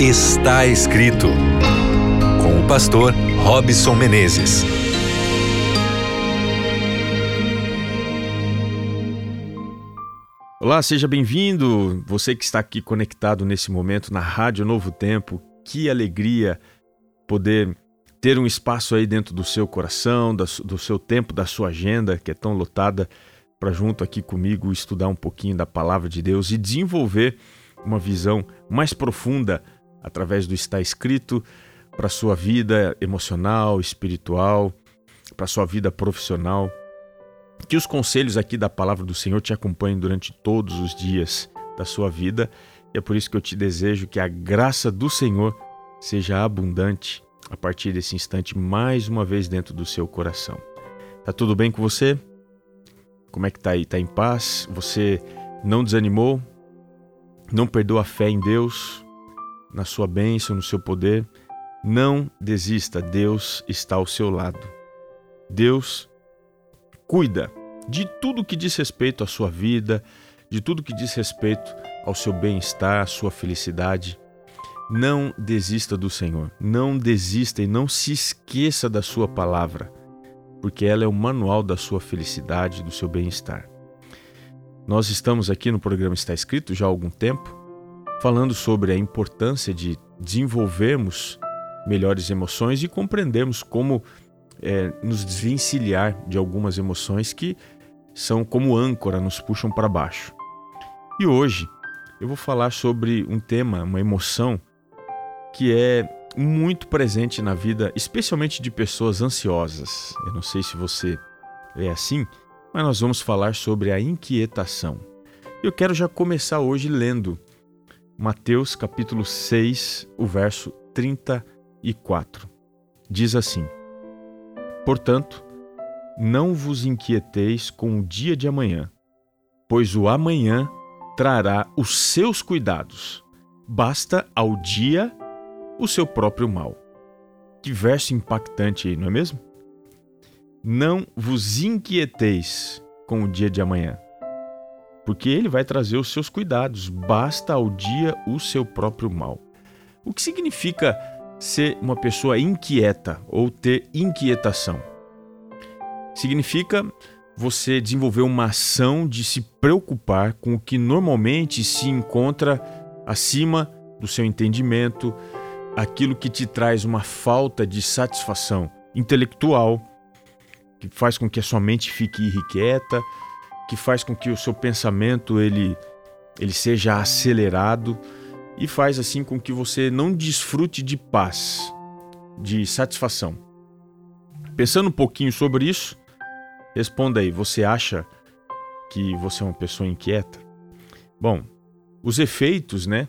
Está escrito com o pastor Robson Menezes. Olá, seja bem-vindo. Você que está aqui conectado nesse momento na Rádio Novo Tempo. Que alegria poder ter um espaço aí dentro do seu coração, do seu tempo, da sua agenda, que é tão lotada, para junto aqui comigo estudar um pouquinho da palavra de Deus e desenvolver uma visão mais profunda através do está escrito para sua vida emocional, espiritual, para sua vida profissional. Que os conselhos aqui da palavra do Senhor te acompanhem durante todos os dias da sua vida. E é por isso que eu te desejo que a graça do Senhor seja abundante a partir desse instante mais uma vez dentro do seu coração. Tá tudo bem com você? Como é que tá aí? Tá em paz? Você não desanimou? Não perdeu a fé em Deus? Na sua bênção, no seu poder. Não desista, Deus está ao seu lado. Deus cuida de tudo que diz respeito à sua vida, de tudo que diz respeito ao seu bem-estar, à sua felicidade. Não desista do Senhor, não desista e não se esqueça da sua palavra, porque ela é o manual da sua felicidade, do seu bem-estar. Nós estamos aqui no programa Está Escrito já há algum tempo falando sobre a importância de desenvolvermos melhores emoções e compreendermos como é, nos desvencilhar de algumas emoções que são como âncora, nos puxam para baixo. E hoje eu vou falar sobre um tema, uma emoção que é muito presente na vida, especialmente de pessoas ansiosas. Eu não sei se você é assim, mas nós vamos falar sobre a inquietação. Eu quero já começar hoje lendo Mateus capítulo 6, o verso 34. Diz assim: Portanto, não vos inquieteis com o dia de amanhã, pois o amanhã trará os seus cuidados. Basta ao dia o seu próprio mal. Que verso impactante aí, não é mesmo? Não vos inquieteis com o dia de amanhã, porque ele vai trazer os seus cuidados, basta ao dia o seu próprio mal. O que significa ser uma pessoa inquieta ou ter inquietação? Significa você desenvolver uma ação de se preocupar com o que normalmente se encontra acima do seu entendimento, aquilo que te traz uma falta de satisfação intelectual, que faz com que a sua mente fique irrequieta, que faz com que o seu pensamento ele, ele seja acelerado e faz assim com que você não desfrute de paz, de satisfação. Pensando um pouquinho sobre isso, responda aí, você acha que você é uma pessoa inquieta? Bom, os efeitos, né,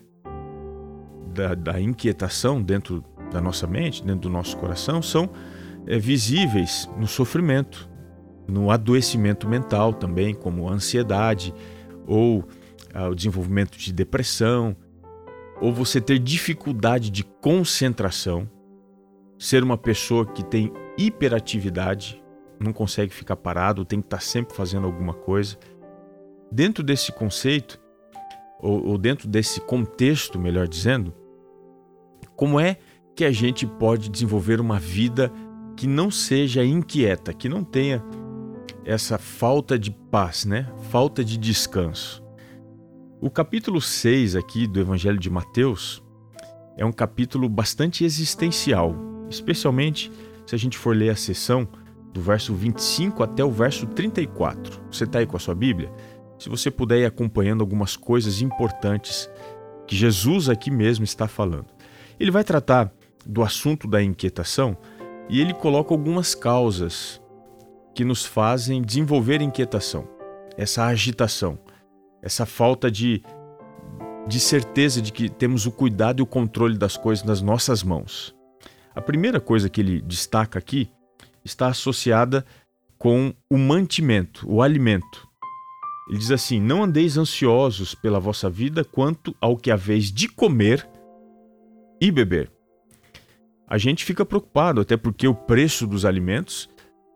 da, da inquietação dentro da nossa mente, dentro do nosso coração, são é, visíveis no sofrimento, no adoecimento mental também, como ansiedade ou ah, o desenvolvimento de depressão, ou você ter dificuldade de concentração, ser uma pessoa que tem hiperatividade, não consegue ficar parado, tem que estar sempre fazendo alguma coisa. Dentro desse conceito, ou, ou dentro desse contexto, melhor dizendo, como é que a gente pode desenvolver uma vida que não seja inquieta, que não tenha essa falta de paz, né? Falta de descanso. O capítulo 6 aqui do Evangelho de Mateus é um capítulo bastante existencial, especialmente se a gente for ler a sessão do verso 25 até o verso 34. Você está aí com a sua Bíblia? Se você puder ir acompanhando algumas coisas importantes que Jesus aqui mesmo está falando. Ele vai tratar do assunto da inquietação e ele coloca algumas causas que nos fazem desenvolver inquietação, essa agitação, essa falta de, de certeza de que temos o cuidado e o controle das coisas nas nossas mãos. A primeira coisa que ele destaca aqui está associada com o mantimento, o alimento. Ele diz assim: Não andeis ansiosos pela vossa vida quanto ao que haveis de comer e beber. A gente fica preocupado, até porque o preço dos alimentos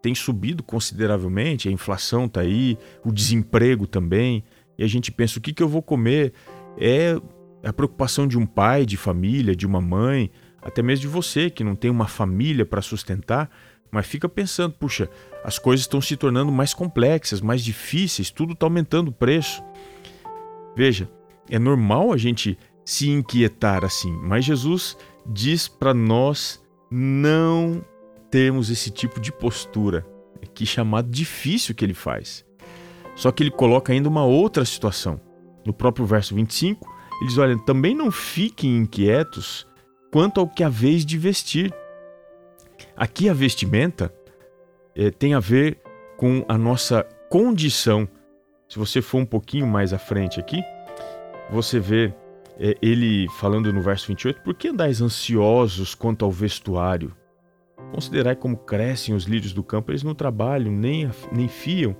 tem subido consideravelmente, a inflação está aí, o desemprego também, e a gente pensa: o que, que eu vou comer? É a preocupação de um pai, de família, de uma mãe, até mesmo de você que não tem uma família para sustentar, mas fica pensando, puxa, as coisas estão se tornando mais complexas, mais difíceis, tudo está aumentando o preço. Veja, é normal a gente se inquietar assim, mas Jesus diz para nós não termos esse tipo de postura, que chamado difícil que ele faz. Só que ele coloca ainda uma outra situação. No próprio verso 25, ele diz: Olha, também não fiquem inquietos quanto ao que vez de vestir. Aqui a vestimenta é, tem a ver com a nossa condição. Se você for um pouquinho mais à frente aqui, você vê é, ele falando no verso 28, por que andais ansiosos quanto ao vestuário? Considerai como crescem os lírios do campo, eles não trabalham, nem, nem fiam.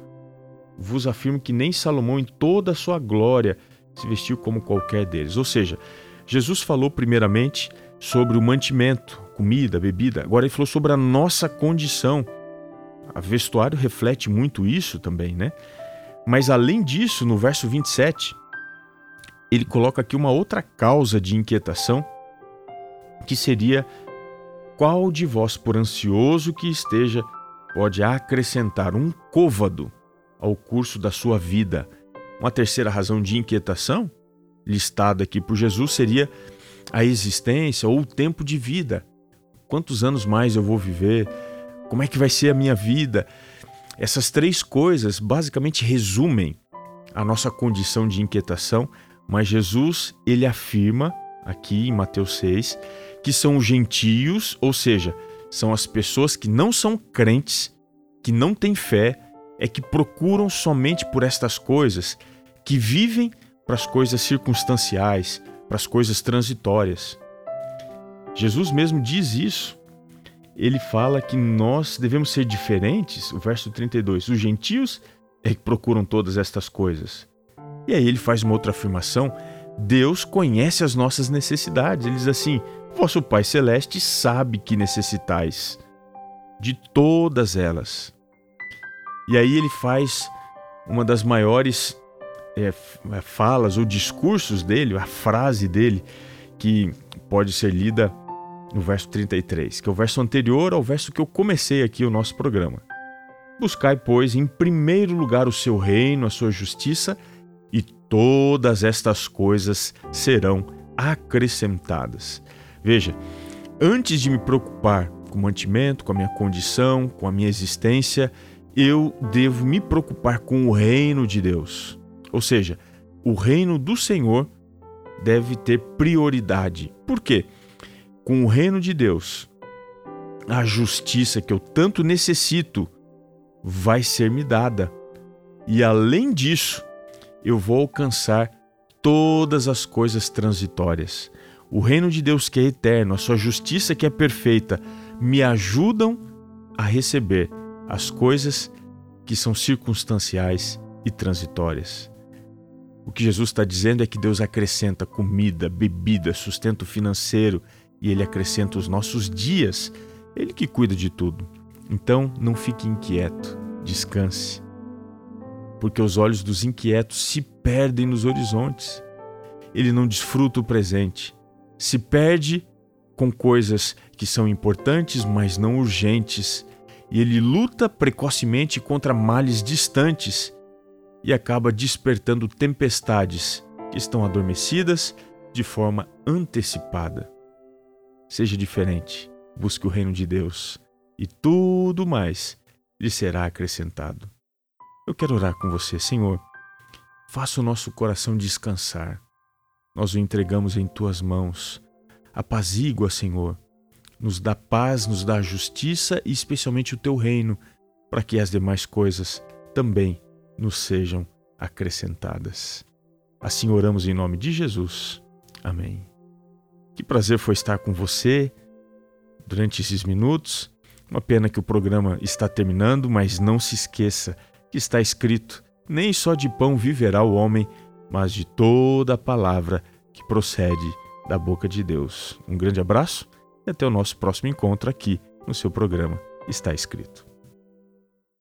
Vos afirmo que nem Salomão, em toda a sua glória, se vestiu como qualquer deles. Ou seja, Jesus falou primeiramente sobre o mantimento, comida, bebida. Agora ele falou sobre a nossa condição. A vestuário reflete muito isso também, né? Mas além disso, no verso 27, ele coloca aqui uma outra causa de inquietação, que seria qual de vós, por ansioso que esteja, pode acrescentar um côvado ao curso da sua vida. Uma terceira razão de inquietação, listada aqui por Jesus, seria a existência ou o tempo de vida. Quantos anos mais eu vou viver? Como é que vai ser a minha vida? Essas três coisas basicamente resumem a nossa condição de inquietação, mas Jesus, ele afirma aqui em Mateus 6 que são os gentios, ou seja, são as pessoas que não são crentes, que não têm fé, é que procuram somente por estas coisas, que vivem para as coisas circunstanciais, para as coisas transitórias. Jesus mesmo diz isso. Ele fala que nós devemos ser diferentes, o verso 32. Os gentios é que procuram todas estas coisas. E aí ele faz uma outra afirmação: Deus conhece as nossas necessidades. Ele diz assim: Vosso Pai Celeste sabe que necessitais de todas elas. E aí ele faz uma das maiores é, é, falas ou discursos dele, a frase dele, que pode ser lida no verso 33, que é o verso anterior ao verso que eu comecei aqui o nosso programa. Buscai, pois, em primeiro lugar o seu reino, a sua justiça, e todas estas coisas serão acrescentadas. Veja, antes de me preocupar com o mantimento, com a minha condição, com a minha existência, eu devo me preocupar com o reino de Deus. Ou seja, o reino do Senhor deve ter prioridade. Por quê? Com o reino de Deus, a justiça que eu tanto necessito vai ser me dada. E além disso, eu vou alcançar todas as coisas transitórias. O reino de Deus que é eterno, a sua justiça que é perfeita, me ajudam a receber as coisas que são circunstanciais e transitórias. O que Jesus está dizendo é que Deus acrescenta comida, bebida, sustento financeiro e Ele acrescenta os nossos dias. Ele que cuida de tudo. Então não fique inquieto, descanse. Porque os olhos dos inquietos se perdem nos horizontes. Ele não desfruta o presente se perde com coisas que são importantes, mas não urgentes, e ele luta precocemente contra males distantes e acaba despertando tempestades que estão adormecidas de forma antecipada. Seja diferente, busque o reino de Deus e tudo mais lhe será acrescentado. Eu quero orar com você, Senhor. Faça o nosso coração descansar nós o entregamos em tuas mãos. Apazigua, Senhor. Nos dá paz, nos dá justiça e especialmente o teu reino, para que as demais coisas também nos sejam acrescentadas. Assim oramos em nome de Jesus. Amém. Que prazer foi estar com você durante esses minutos. Uma pena que o programa está terminando, mas não se esqueça que está escrito: nem só de pão viverá o homem, mas de toda a palavra que procede da boca de Deus. Um grande abraço e até o nosso próximo encontro aqui no seu programa Está Escrito.